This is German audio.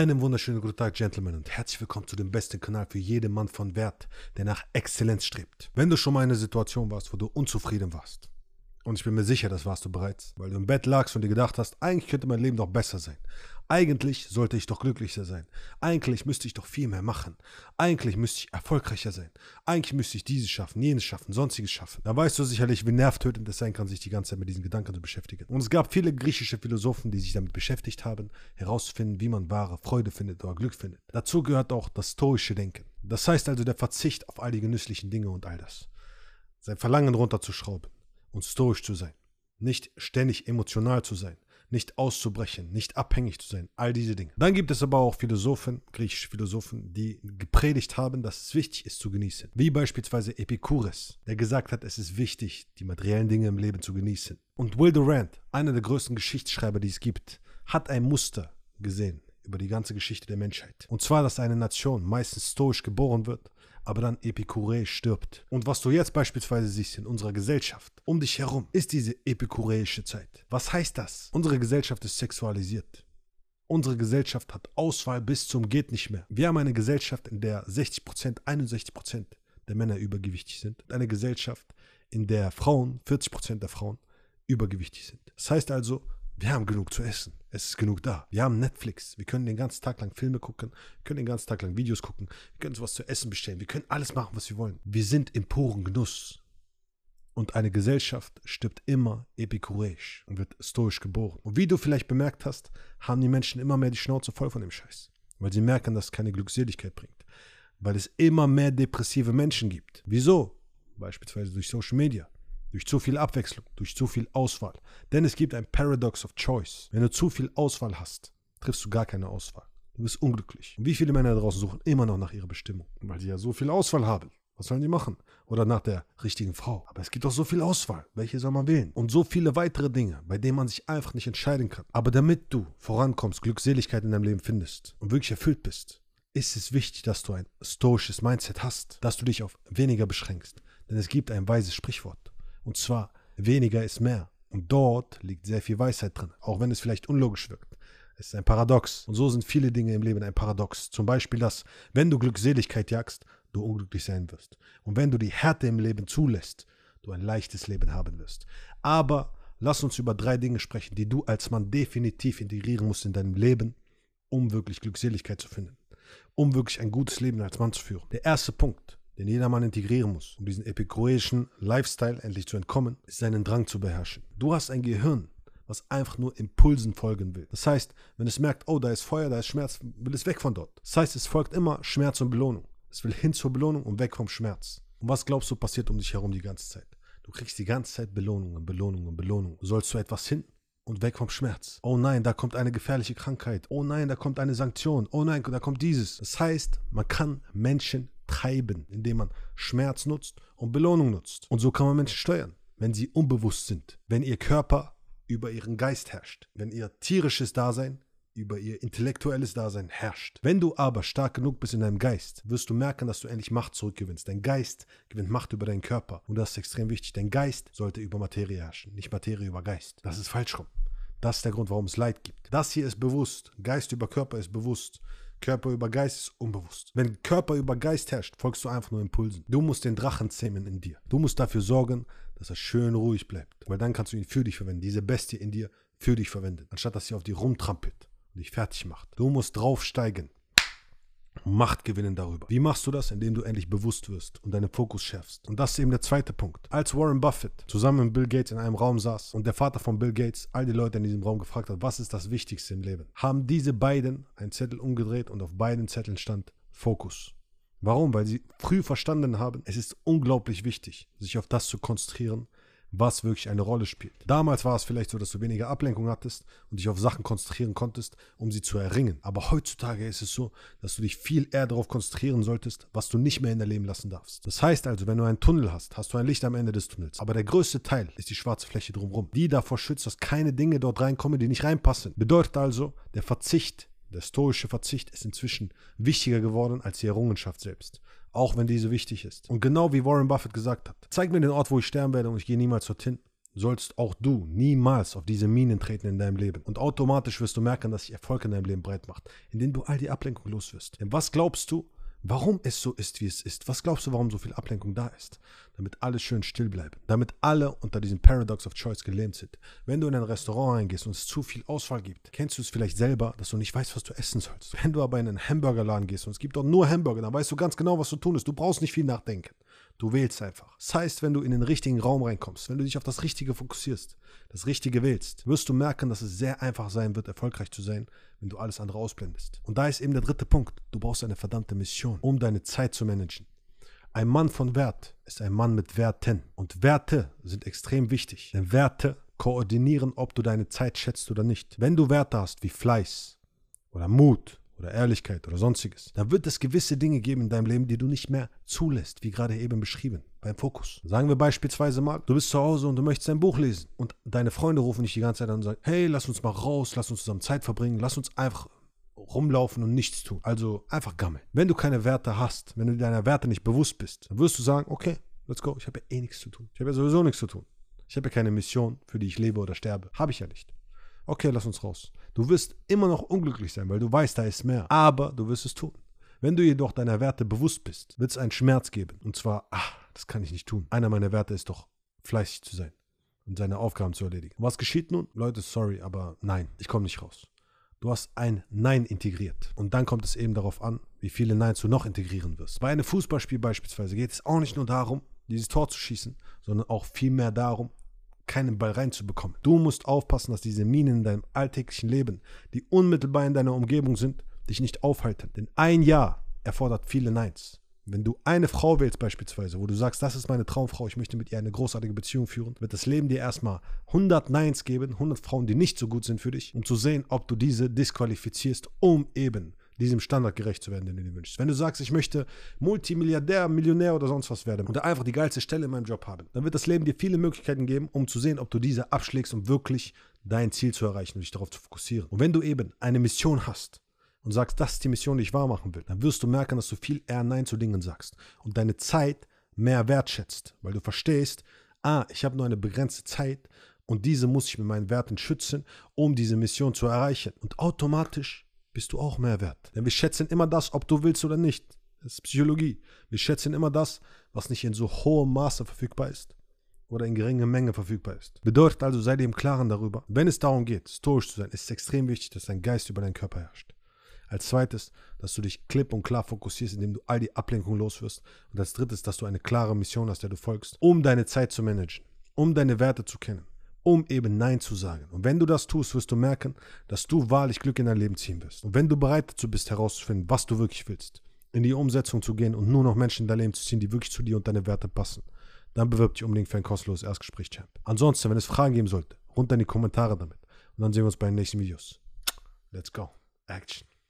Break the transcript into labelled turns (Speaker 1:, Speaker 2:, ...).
Speaker 1: Einen wunderschönen guten Tag, Gentlemen, und herzlich willkommen zu dem besten Kanal für jeden Mann von Wert, der nach Exzellenz strebt. Wenn du schon mal in einer Situation warst, wo du unzufrieden warst, und ich bin mir sicher, das warst du bereits, weil du im Bett lagst und dir gedacht hast, eigentlich könnte mein Leben doch besser sein. Eigentlich sollte ich doch glücklicher sein. Eigentlich müsste ich doch viel mehr machen. Eigentlich müsste ich erfolgreicher sein. Eigentlich müsste ich dieses schaffen, jenes schaffen, sonstiges schaffen. Da weißt du sicherlich, wie nervtötend es sein kann, sich die ganze Zeit mit diesen Gedanken zu beschäftigen. Und es gab viele griechische Philosophen, die sich damit beschäftigt haben, herauszufinden, wie man wahre Freude findet oder Glück findet. Dazu gehört auch das stoische Denken. Das heißt also der Verzicht auf all die genüsslichen Dinge und all das. Sein Verlangen runterzuschrauben und stoisch zu sein. Nicht ständig emotional zu sein nicht auszubrechen, nicht abhängig zu sein, all diese Dinge. Dann gibt es aber auch Philosophen, griechische Philosophen, die gepredigt haben, dass es wichtig ist zu genießen. Wie beispielsweise Epikures, der gesagt hat, es ist wichtig, die materiellen Dinge im Leben zu genießen. Und Will Durant, einer der größten Geschichtsschreiber, die es gibt, hat ein Muster gesehen über die ganze Geschichte der Menschheit. Und zwar, dass eine Nation meistens stoisch geboren wird aber dann epikureisch stirbt. Und was du jetzt beispielsweise siehst in unserer Gesellschaft, um dich herum, ist diese epikureische Zeit. Was heißt das? Unsere Gesellschaft ist sexualisiert. Unsere Gesellschaft hat Auswahl bis zum geht nicht mehr. Wir haben eine Gesellschaft, in der 60%, 61% der Männer übergewichtig sind. Eine Gesellschaft, in der Frauen, 40% der Frauen, übergewichtig sind. Das heißt also, wir haben genug zu essen. Es ist genug da. Wir haben Netflix. Wir können den ganzen Tag lang Filme gucken, wir können den ganzen Tag lang Videos gucken, wir können uns was zu essen bestellen, wir können alles machen, was wir wollen. Wir sind im puren Genuss. Und eine Gesellschaft stirbt immer epikureisch und wird stoisch geboren. Und wie du vielleicht bemerkt hast, haben die Menschen immer mehr die Schnauze voll von dem Scheiß. Weil sie merken, dass es keine Glückseligkeit bringt. Weil es immer mehr depressive Menschen gibt. Wieso? Beispielsweise durch Social Media durch zu viel Abwechslung, durch zu viel Auswahl. Denn es gibt ein Paradox of Choice. Wenn du zu viel Auswahl hast, triffst du gar keine Auswahl. Du bist unglücklich. Und wie viele Männer da draußen suchen immer noch nach ihrer Bestimmung, weil sie ja so viel Auswahl haben. Was sollen die machen? Oder nach der richtigen Frau. Aber es gibt doch so viel Auswahl. Welche soll man wählen? Und so viele weitere Dinge, bei denen man sich einfach nicht entscheiden kann. Aber damit du vorankommst, Glückseligkeit in deinem Leben findest und wirklich erfüllt bist, ist es wichtig, dass du ein stoisches Mindset hast, dass du dich auf weniger beschränkst. Denn es gibt ein weises Sprichwort. Und zwar, weniger ist mehr. Und dort liegt sehr viel Weisheit drin, auch wenn es vielleicht unlogisch wirkt. Es ist ein Paradox. Und so sind viele Dinge im Leben ein Paradox. Zum Beispiel, dass, wenn du Glückseligkeit jagst, du unglücklich sein wirst. Und wenn du die Härte im Leben zulässt, du ein leichtes Leben haben wirst. Aber lass uns über drei Dinge sprechen, die du als Mann definitiv integrieren musst in deinem Leben, um wirklich Glückseligkeit zu finden. Um wirklich ein gutes Leben als Mann zu führen. Der erste Punkt den jedermann integrieren muss, um diesen epikureischen Lifestyle endlich zu entkommen, ist seinen Drang zu beherrschen. Du hast ein Gehirn, was einfach nur Impulsen folgen will. Das heißt, wenn es merkt, oh, da ist Feuer, da ist Schmerz, will es weg von dort. Das heißt, es folgt immer Schmerz und Belohnung. Es will hin zur Belohnung und weg vom Schmerz. Und was glaubst du passiert um dich herum die ganze Zeit? Du kriegst die ganze Zeit Belohnungen, Belohnungen, Belohnungen. Du sollst zu etwas hin und weg vom Schmerz. Oh nein, da kommt eine gefährliche Krankheit. Oh nein, da kommt eine Sanktion. Oh nein, da kommt dieses. Das heißt, man kann Menschen treiben, indem man Schmerz nutzt und Belohnung nutzt. Und so kann man Menschen steuern, wenn sie unbewusst sind, wenn ihr Körper über ihren Geist herrscht, wenn ihr tierisches Dasein über ihr intellektuelles Dasein herrscht. Wenn du aber stark genug bist in deinem Geist, wirst du merken, dass du endlich Macht zurückgewinnst. Dein Geist gewinnt Macht über deinen Körper. Und das ist extrem wichtig. Dein Geist sollte über Materie herrschen, nicht Materie über Geist. Das ist falsch rum. Das ist der Grund, warum es Leid gibt. Das hier ist bewusst. Geist über Körper ist bewusst. Körper über Geist ist unbewusst. Wenn Körper über Geist herrscht, folgst du einfach nur Impulsen. Du musst den Drachen zähmen in dir. Du musst dafür sorgen, dass er schön ruhig bleibt. Weil dann kannst du ihn für dich verwenden. Diese Bestie in dir für dich verwendet. Anstatt dass sie auf dich rumtrampelt und dich fertig macht. Du musst draufsteigen. Macht gewinnen darüber. Wie machst du das? Indem du endlich bewusst wirst und deinen Fokus schärfst. Und das ist eben der zweite Punkt. Als Warren Buffett zusammen mit Bill Gates in einem Raum saß und der Vater von Bill Gates all die Leute in diesem Raum gefragt hat, was ist das Wichtigste im Leben, haben diese beiden einen Zettel umgedreht und auf beiden Zetteln stand Fokus. Warum? Weil sie früh verstanden haben, es ist unglaublich wichtig, sich auf das zu konzentrieren, was wirklich eine Rolle spielt. Damals war es vielleicht so, dass du weniger Ablenkung hattest und dich auf Sachen konzentrieren konntest, um sie zu erringen. Aber heutzutage ist es so, dass du dich viel eher darauf konzentrieren solltest, was du nicht mehr in dein Leben lassen darfst. Das heißt also, wenn du einen Tunnel hast, hast du ein Licht am Ende des Tunnels. Aber der größte Teil ist die schwarze Fläche drumherum, die davor schützt, dass keine Dinge dort reinkommen, die nicht reinpassen. Bedeutet also, der Verzicht der stoische Verzicht ist inzwischen wichtiger geworden als die Errungenschaft selbst auch wenn diese wichtig ist. Und genau wie Warren Buffett gesagt hat, zeig mir den Ort, wo ich sterben werde und ich gehe niemals dorthin. sollst auch du niemals auf diese Minen treten in deinem Leben. Und automatisch wirst du merken, dass sich Erfolg in deinem Leben breit macht, indem du all die Ablenkung los wirst. Denn was glaubst du, warum es so ist, wie es ist? Was glaubst du, warum so viel Ablenkung da ist? Damit alle schön still bleiben. Damit alle unter diesem Paradox of Choice gelähmt sind. Wenn du in ein Restaurant reingehst und es zu viel Auswahl gibt, kennst du es vielleicht selber, dass du nicht weißt, was du essen sollst. Wenn du aber in einen Hamburgerladen gehst und es gibt dort nur Hamburger, dann weißt du ganz genau, was zu tun ist. Du brauchst nicht viel nachdenken. Du wählst einfach. Das heißt, wenn du in den richtigen Raum reinkommst, wenn du dich auf das Richtige fokussierst, das Richtige wählst, wirst du merken, dass es sehr einfach sein wird, erfolgreich zu sein, wenn du alles andere ausblendest. Und da ist eben der dritte Punkt. Du brauchst eine verdammte Mission, um deine Zeit zu managen. Ein Mann von Wert ist ein Mann mit Werten. Und Werte sind extrem wichtig. Denn Werte koordinieren, ob du deine Zeit schätzt oder nicht. Wenn du Werte hast wie Fleiß oder Mut oder Ehrlichkeit oder sonstiges, dann wird es gewisse Dinge geben in deinem Leben, die du nicht mehr zulässt, wie gerade eben beschrieben, beim Fokus. Sagen wir beispielsweise mal, du bist zu Hause und du möchtest ein Buch lesen und deine Freunde rufen dich die ganze Zeit an und sagen, hey, lass uns mal raus, lass uns zusammen Zeit verbringen, lass uns einfach rumlaufen und nichts tun. Also einfach gammeln. Wenn du keine Werte hast, wenn du deiner Werte nicht bewusst bist, dann wirst du sagen, okay, let's go, ich habe ja eh nichts zu tun. Ich habe ja sowieso nichts zu tun. Ich habe ja keine Mission, für die ich lebe oder sterbe. Habe ich ja nicht. Okay, lass uns raus. Du wirst immer noch unglücklich sein, weil du weißt, da ist mehr. Aber du wirst es tun. Wenn du jedoch deiner Werte bewusst bist, wird es einen Schmerz geben. Und zwar, ach, das kann ich nicht tun. Einer meiner Werte ist doch, fleißig zu sein und seine Aufgaben zu erledigen. Was geschieht nun? Leute, sorry, aber nein, ich komme nicht raus. Du hast ein Nein integriert. Und dann kommt es eben darauf an, wie viele Neins du noch integrieren wirst. Bei einem Fußballspiel beispielsweise geht es auch nicht nur darum, dieses Tor zu schießen, sondern auch vielmehr darum, keinen Ball reinzubekommen. Du musst aufpassen, dass diese Minen in deinem alltäglichen Leben, die unmittelbar in deiner Umgebung sind, dich nicht aufhalten. Denn ein Jahr erfordert viele Neins. Wenn du eine Frau wählst beispielsweise, wo du sagst, das ist meine Traumfrau, ich möchte mit ihr eine großartige Beziehung führen, wird das Leben dir erstmal 100 Neins geben, 100 Frauen, die nicht so gut sind für dich, um zu sehen, ob du diese disqualifizierst, um eben diesem Standard gerecht zu werden, den du dir wünschst. Wenn du sagst, ich möchte Multimilliardär, Millionär oder sonst was werden oder einfach die geilste Stelle in meinem Job haben, dann wird das Leben dir viele Möglichkeiten geben, um zu sehen, ob du diese abschlägst, um wirklich dein Ziel zu erreichen und dich darauf zu fokussieren. Und wenn du eben eine Mission hast und sagst, das ist die Mission, die ich wahr machen will, dann wirst du merken, dass du viel eher Nein zu Dingen sagst und deine Zeit mehr wertschätzt, weil du verstehst, ah, ich habe nur eine begrenzte Zeit und diese muss ich mit meinen Werten schützen, um diese Mission zu erreichen. Und automatisch bist du auch mehr wert. Denn wir schätzen immer das, ob du willst oder nicht. Das ist Psychologie. Wir schätzen immer das, was nicht in so hohem Maße verfügbar ist oder in geringer Menge verfügbar ist. Bedeutet also, sei dir im Klaren darüber, wenn es darum geht, stoisch zu sein, ist es extrem wichtig, dass dein Geist über deinen Körper herrscht. Als zweites, dass du dich klipp und klar fokussierst, indem du all die Ablenkung loswirst. Und als drittes, dass du eine klare Mission hast, der du folgst, um deine Zeit zu managen, um deine Werte zu kennen, um eben Nein zu sagen. Und wenn du das tust, wirst du merken, dass du wahrlich Glück in dein Leben ziehen wirst. Und wenn du bereit dazu bist, herauszufinden, was du wirklich willst, in die Umsetzung zu gehen und nur noch Menschen in dein Leben zu ziehen, die wirklich zu dir und deine Werte passen, dann bewirb dich unbedingt für ein kostenloses Erstgespräch, Champ. Ansonsten, wenn es Fragen geben sollte, runter in die Kommentare damit. Und dann sehen wir uns bei den nächsten Videos. Let's go. Action.